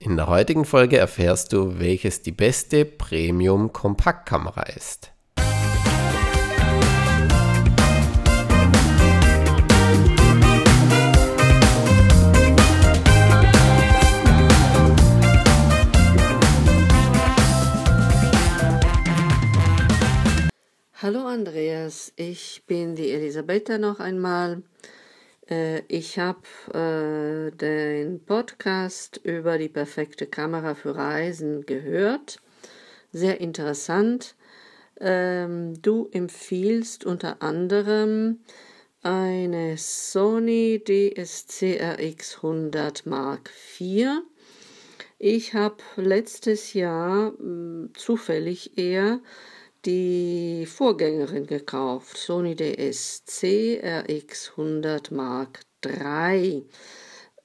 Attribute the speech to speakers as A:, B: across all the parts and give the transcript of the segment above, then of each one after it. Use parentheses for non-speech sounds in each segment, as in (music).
A: In der heutigen Folge erfährst du, welches die beste Premium-Kompaktkamera ist.
B: Hallo Andreas, ich bin die Elisabetta noch einmal. Äh, ich habe äh, den Podcast über die perfekte Kamera für Reisen gehört. Sehr interessant. Ähm, du empfiehlst unter anderem eine Sony DSC RX 100 Mark IV. Ich habe letztes Jahr mh, zufällig eher die Vorgängerin gekauft, Sony DSC RX 100 Mark III.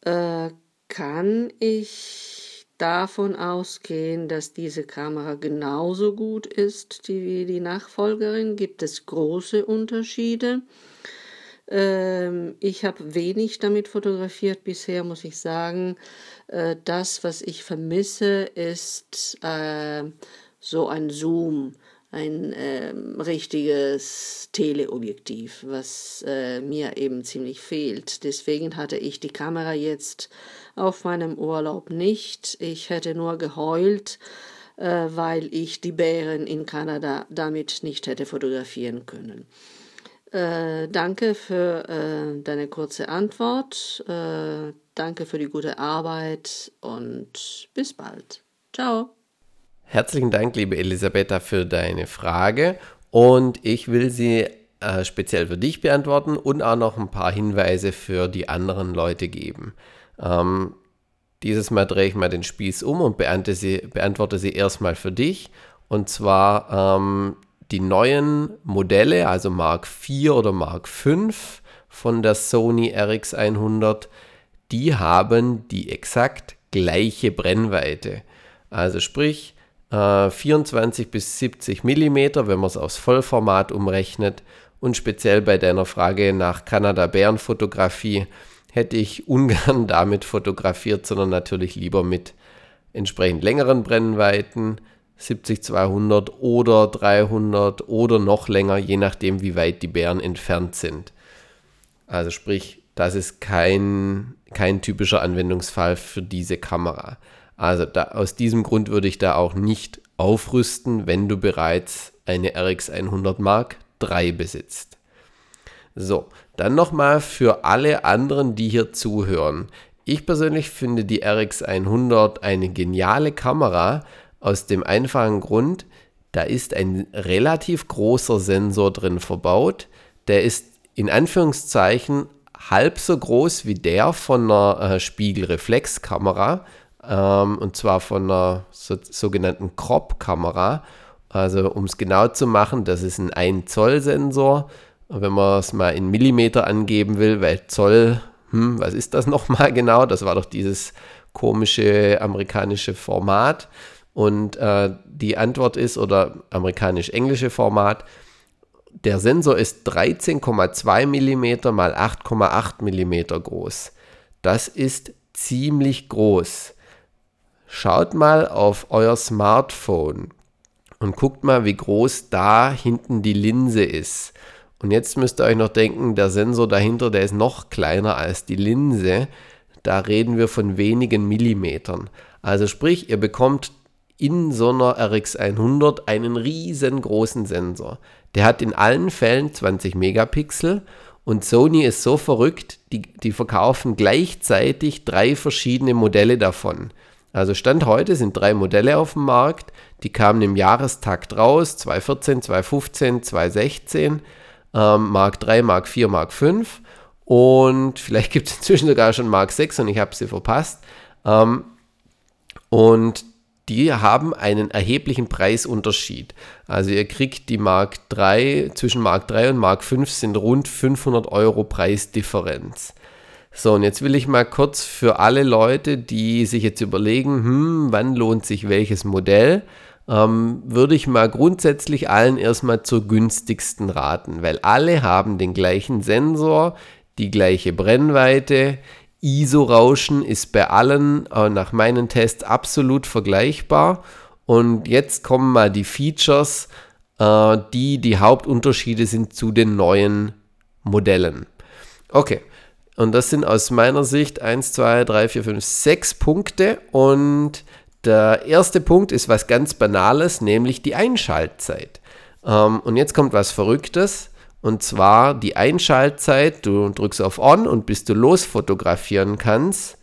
B: Äh, kann ich davon ausgehen, dass diese Kamera genauso gut ist wie die Nachfolgerin? Gibt es große Unterschiede? Ähm, ich habe wenig damit fotografiert bisher, muss ich sagen. Äh, das, was ich vermisse, ist äh, so ein Zoom ein ähm, richtiges Teleobjektiv, was äh, mir eben ziemlich fehlt. Deswegen hatte ich die Kamera jetzt auf meinem Urlaub nicht. Ich hätte nur geheult, äh, weil ich die Bären in Kanada damit nicht hätte fotografieren können. Äh, danke für äh, deine kurze Antwort. Äh, danke für die gute Arbeit und bis bald. Ciao.
A: Herzlichen Dank, liebe Elisabetta, für deine Frage und ich will sie äh, speziell für dich beantworten und auch noch ein paar Hinweise für die anderen Leute geben. Ähm, dieses Mal drehe ich mal den Spieß um und beantworte sie, beantworte sie erstmal für dich. Und zwar ähm, die neuen Modelle, also Mark IV oder Mark V von der Sony RX100, die haben die exakt gleiche Brennweite. Also sprich, 24 äh, bis 70 mm, wenn man es aufs Vollformat umrechnet. Und speziell bei deiner Frage nach Kanada-Bärenfotografie hätte ich (laughs) ungern damit fotografiert, sondern natürlich lieber mit entsprechend längeren Brennweiten, 70-200 oder 300 oder noch länger, je nachdem, wie weit die Bären entfernt sind. Also sprich, das ist kein, kein typischer Anwendungsfall für diese Kamera. Also da, aus diesem Grund würde ich da auch nicht aufrüsten, wenn du bereits eine RX 100 Mark III besitzt. So, dann nochmal für alle anderen, die hier zuhören. Ich persönlich finde die RX 100 eine geniale Kamera aus dem einfachen Grund, da ist ein relativ großer Sensor drin verbaut. Der ist in Anführungszeichen halb so groß wie der von einer äh, Spiegelreflexkamera ähm, und zwar von einer so, sogenannten Crop-Kamera. Also um es genau zu machen, das ist ein 1 Zoll Sensor. Wenn man es mal in Millimeter angeben will, weil Zoll, hm, was ist das (laughs) nochmal genau? Das war doch dieses komische amerikanische Format. Und äh, die Antwort ist, oder amerikanisch-englische Format, der Sensor ist 13,2 mm mal 8,8 mm groß. Das ist ziemlich groß. Schaut mal auf euer Smartphone und guckt mal, wie groß da hinten die Linse ist. Und jetzt müsst ihr euch noch denken, der Sensor dahinter, der ist noch kleiner als die Linse. Da reden wir von wenigen Millimetern. Also sprich, ihr bekommt in so einer RX100 einen riesengroßen Sensor. Der hat in allen Fällen 20 Megapixel und Sony ist so verrückt, die, die verkaufen gleichzeitig drei verschiedene Modelle davon. Also Stand heute sind drei Modelle auf dem Markt, die kamen im Jahrestakt raus, 2014, 2015, 2016, ähm, Mark 3, Mark 4, Mark 5 und vielleicht gibt es inzwischen sogar schon Mark 6 und ich habe sie verpasst. Ähm, und die haben einen erheblichen Preisunterschied. Also ihr kriegt die Mark 3, zwischen Mark 3 und Mark 5 sind rund 500 Euro Preisdifferenz. So, und jetzt will ich mal kurz für alle Leute, die sich jetzt überlegen, hm, wann lohnt sich welches Modell, ähm, würde ich mal grundsätzlich allen erstmal zur günstigsten raten, weil alle haben den gleichen Sensor, die gleiche Brennweite. ISO-Rauschen ist bei allen äh, nach meinen Tests absolut vergleichbar. Und jetzt kommen mal die Features, äh, die die Hauptunterschiede sind zu den neuen Modellen. Okay, und das sind aus meiner Sicht 1, 2, 3, 4, 5, 6 Punkte. Und der erste Punkt ist was ganz Banales, nämlich die Einschaltzeit. Ähm, und jetzt kommt was Verrücktes. Und zwar die Einschaltzeit, du drückst auf On und bis du losfotografieren kannst,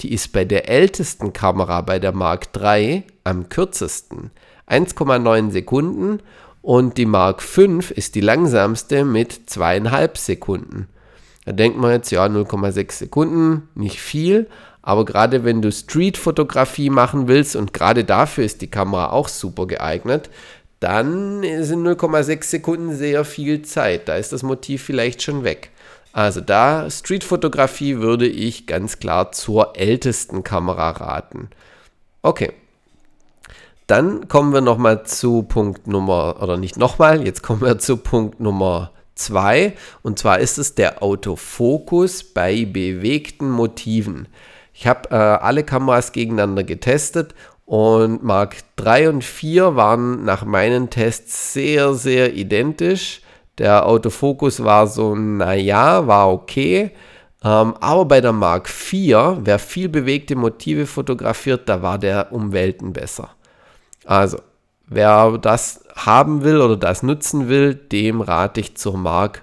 A: die ist bei der ältesten Kamera, bei der Mark III, am kürzesten. 1,9 Sekunden und die Mark V ist die langsamste mit 2,5 Sekunden. Da denkt man jetzt, ja, 0,6 Sekunden, nicht viel, aber gerade wenn du Street-Fotografie machen willst und gerade dafür ist die Kamera auch super geeignet, dann sind 0,6 Sekunden sehr viel Zeit. Da ist das Motiv vielleicht schon weg. Also da Streetfotografie würde ich ganz klar zur ältesten Kamera raten. Okay. Dann kommen wir nochmal zu Punkt Nummer, oder nicht nochmal, jetzt kommen wir zu Punkt Nummer 2. Und zwar ist es der Autofokus bei bewegten Motiven. Ich habe äh, alle Kameras gegeneinander getestet und Mark 3 und 4 waren nach meinen Tests sehr, sehr identisch. Der Autofokus war so, naja, war okay. Ähm, aber bei der Mark 4, wer viel bewegte Motive fotografiert, da war der um Welten besser. Also, wer das haben will oder das nutzen will, dem rate ich zur Mark,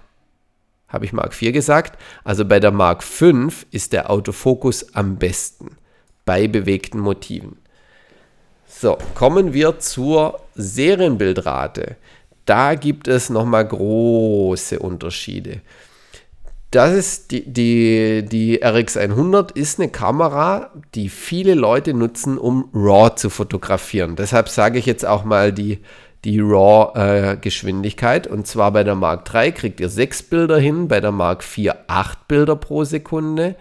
A: habe ich Mark 4 gesagt. Also bei der Mark 5 ist der Autofokus am besten bei bewegten Motiven. So, kommen wir zur Serienbildrate. Da gibt es nochmal große Unterschiede. Das ist die, die, die RX100 ist eine Kamera, die viele Leute nutzen, um RAW zu fotografieren. Deshalb sage ich jetzt auch mal die, die RAW-Geschwindigkeit. Äh, und zwar bei der Mark III kriegt ihr 6 Bilder hin, bei der Mark IV 8 Bilder pro Sekunde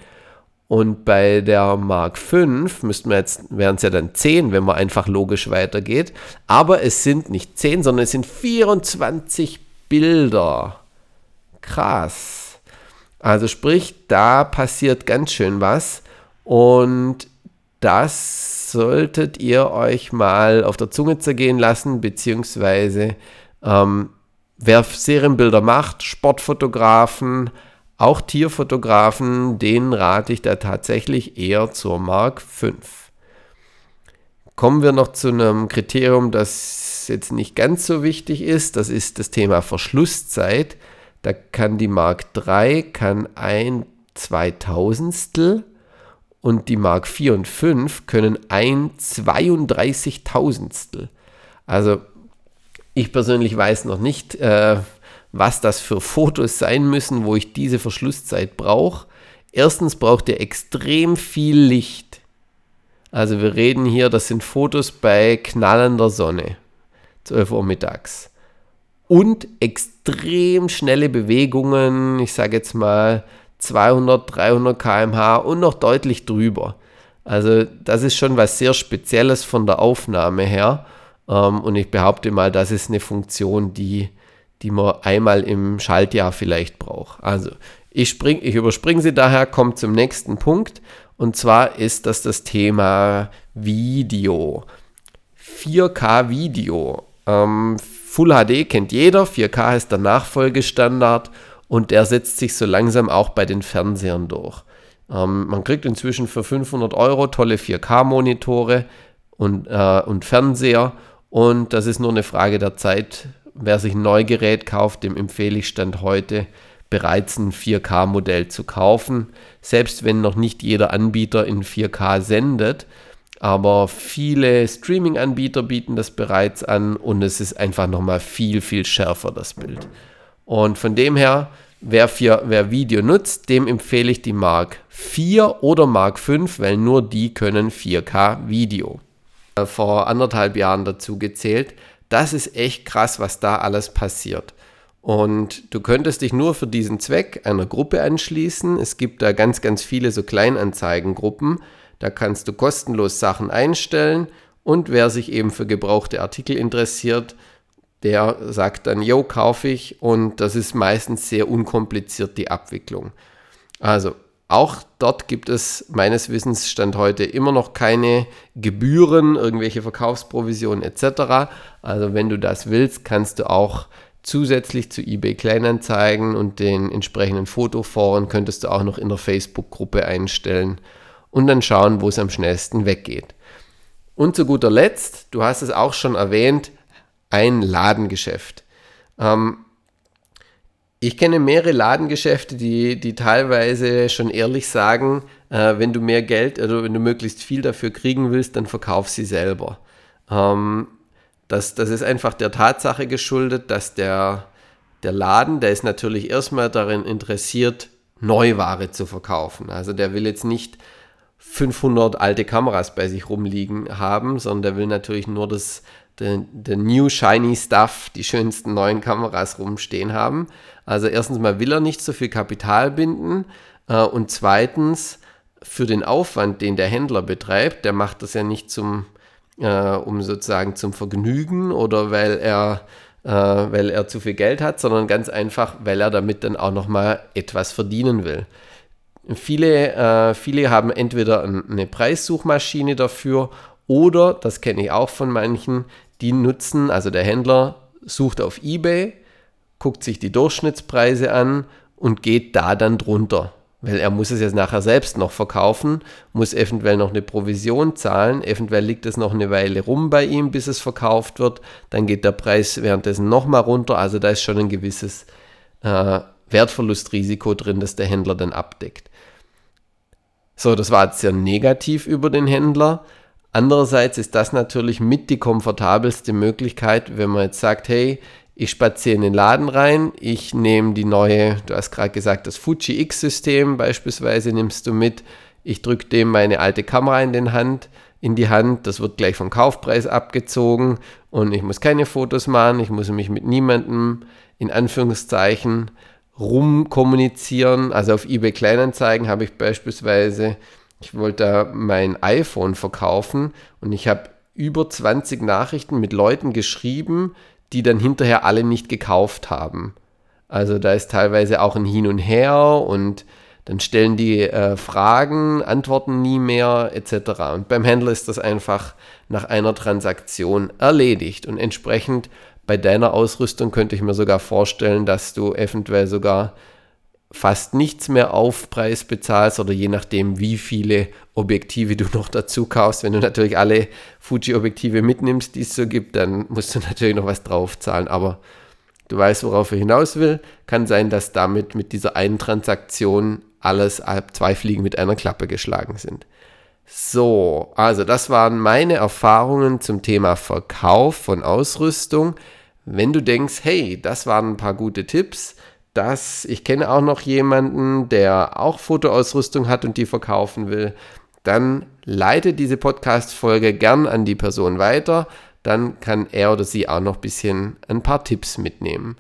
A: und bei der Mark 5 müssten wir jetzt, wären es ja dann 10, wenn man einfach logisch weitergeht. Aber es sind nicht 10, sondern es sind 24 Bilder. Krass. Also sprich, da passiert ganz schön was. Und das solltet ihr euch mal auf der Zunge zergehen lassen, beziehungsweise ähm, wer Serienbilder macht, Sportfotografen, auch Tierfotografen, denen rate ich da tatsächlich eher zur Mark 5. Kommen wir noch zu einem Kriterium, das jetzt nicht ganz so wichtig ist. Das ist das Thema Verschlusszeit. Da kann die Mark 3 kann ein Zweitausendstel und die Mark 4 und 5 können ein 32.000stel. Also ich persönlich weiß noch nicht, äh, was das für Fotos sein müssen, wo ich diese Verschlusszeit brauche. Erstens braucht ihr extrem viel Licht. Also wir reden hier, das sind Fotos bei knallender Sonne, 12 Uhr mittags. Und extrem schnelle Bewegungen, ich sage jetzt mal 200, 300 km/h und noch deutlich drüber. Also das ist schon was sehr Spezielles von der Aufnahme her. Ähm, und ich behaupte mal, das ist eine Funktion, die die man einmal im Schaltjahr vielleicht braucht. Also ich, spring, ich überspringe sie daher, komme zum nächsten Punkt. Und zwar ist das das Thema Video. 4K Video. Ähm, Full HD kennt jeder, 4K ist der Nachfolgestandard und der setzt sich so langsam auch bei den Fernsehern durch. Ähm, man kriegt inzwischen für 500 Euro tolle 4K-Monitore und, äh, und Fernseher und das ist nur eine Frage der Zeit, wer sich ein Neugerät kauft, dem empfehle ich Stand heute bereits ein 4K-Modell zu kaufen. Selbst wenn noch nicht jeder Anbieter in 4K sendet, aber viele Streaming-Anbieter bieten das bereits an und es ist einfach nochmal viel, viel schärfer, das Bild. Und von dem her, wer, für, wer Video nutzt, dem empfehle ich die Mark 4 oder Mark 5, weil nur die können 4K Video. Vor anderthalb Jahren dazu gezählt. Das ist echt krass, was da alles passiert. Und du könntest dich nur für diesen Zweck einer Gruppe anschließen. Es gibt da ganz, ganz viele so Kleinanzeigengruppen. Da kannst du kostenlos Sachen einstellen. Und wer sich eben für gebrauchte Artikel interessiert, der sagt dann, yo, kaufe ich. Und das ist meistens sehr unkompliziert, die Abwicklung. Also, Auch dort gibt es meines Wissens Stand heute immer noch keine Gebühren, irgendwelche Verkaufsprovisionen etc. Also wenn du das willst, kannst du auch zusätzlich zu eBay Kleinanzeigen und den entsprechenden Fotoforen könntest du auch noch in der Facebook-Gruppe einstellen und dann schauen, wo es am schnellsten weggeht. Und zu guter Letzt, du hast es auch schon erwähnt, ein Ladengeschäft. Ähm, ich kenne mehrere Ladengeschäfte, die, die teilweise schon ehrlich sagen, äh, wenn du mehr Geld oder wenn du möglichst viel dafür kriegen willst, dann verkauf sie selber. Ähm, das, das ist einfach der Tatsache geschuldet, dass der, der Laden, der ist natürlich erstmal darin interessiert, Neuware zu verkaufen. Also der will jetzt nicht 500 alte Kameras bei sich rumliegen haben, sondern der will natürlich nur das, the, new shiny stuff, die schönsten neuen Kameras rumstehen haben. Also erstens mal will er nicht so viel Kapital binden äh, und zweitens für den Aufwand, den der Händler betreibt, der macht das ja nicht zum, äh, um sozusagen zum Vergnügen oder weil er äh, weil er zu viel Geld hat, sondern ganz einfach, weil er damit dann auch nochmal etwas verdienen will. Viele, äh, viele haben entweder eine Preissuchmaschine dafür oder, das kenne ich auch von manchen, die nutzen, also der Händler sucht auf eBay, guckt sich die Durchschnittspreise an und geht da dann drunter. Weil er muss es jetzt nachher selbst noch verkaufen, muss eventuell noch eine Provision zahlen, eventuell liegt es noch eine Weile rum bei ihm, bis es verkauft wird, dann geht der Preis währenddessen nochmal runter, also da ist schon ein gewisses äh, Wertverlustrisiko drin, das der Händler dann abdeckt. So, das war jetzt sehr negativ über den Händler. Andererseits ist das natürlich mit die komfortabelste Möglichkeit, wenn man jetzt sagt, hey, ich spaziere in den Laden rein, ich nehme die neue, du hast gerade gesagt, das Fuji X-System beispielsweise nimmst du mit, ich drücke dem meine alte Kamera in, den Hand, in die Hand, das wird gleich vom Kaufpreis abgezogen und ich muss keine Fotos machen, ich muss mich mit niemandem in Anführungszeichen rumkommunizieren. Also auf eBay Kleinanzeigen habe ich beispielsweise ich wollte da mein iPhone verkaufen und ich habe über 20 Nachrichten mit Leuten geschrieben, die dann hinterher alle nicht gekauft haben. Also da ist teilweise auch ein Hin und Her und dann stellen die äh, Fragen, antworten nie mehr etc. Und beim Händler ist das einfach nach einer Transaktion erledigt. Und entsprechend bei deiner Ausrüstung könnte ich mir sogar vorstellen, dass du eventuell sogar fast nichts mehr Aufpreis bezahlst oder je nachdem, wie viele Objektive du (laughs) noch dazu kaufst. Wenn du natürlich alle Fuji-Objektive mitnimmst, die es so gibt, dann musst du natürlich noch was draufzahlen. Aber du weißt, worauf ich hinaus will. Kann sein, dass damit mit dieser einen Transaktion alles zwei Fliegen mit einer Klappe geschlagen sind. So, also das waren meine Erfahrungen zum Thema Verkauf von Ausrüstung. Wenn du denkst, hey, das waren ein paar gute Tipps, das, ich kenne auch noch jemanden, der auch Fotoausrüstung hat und die verkaufen will, dann leite diese Podcast-Folge gern an die Person weiter. Dann kann er oder sie auch noch ein bisschen ein paar Tipps mitnehmen.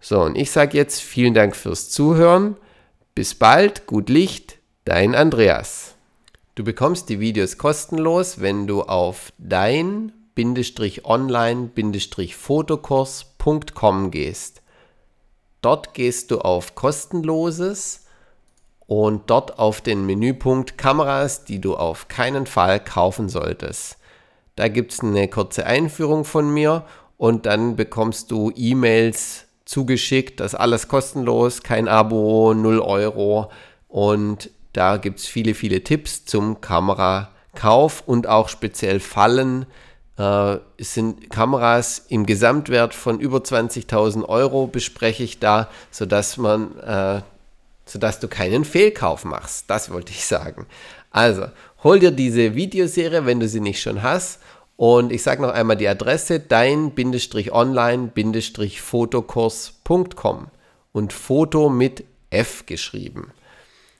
A: So, und ich sage jetzt vielen Dank fürs Zuhören. Bis bald, gut Licht, dein Andreas. Du bekommst die Videos kostenlos, wenn du auf dein-online-fotokurs.com gehst. Dort gehst du auf kostenloses und dort auf den Menüpunkt Kameras, die du auf keinen Fall kaufen solltest. Da gibt es eine kurze Einführung von mir und dann bekommst du E-Mails zugeschickt. Das alles kostenlos, kein Abo, 0 Euro. Und da gibt es viele, viele Tipps zum Kamerakauf und auch speziell Fallen, es sind Kameras im Gesamtwert von über 20.000 Euro bespreche ich da, sodass man, äh, sodass du keinen Fehlkauf machst. Das wollte ich sagen. Also, hol dir diese Videoserie, wenn du sie nicht schon hast. Und ich sage noch einmal die Adresse dein-online-fotokurs.com und Foto mit F geschrieben.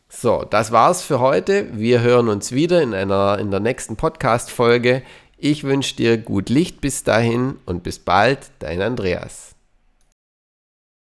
A: So, das war's für heute. Wir hören uns wieder in einer in der nächsten Podcast Folge. Ich wünsche dir gut Licht bis dahin und bis bald, dein Andreas.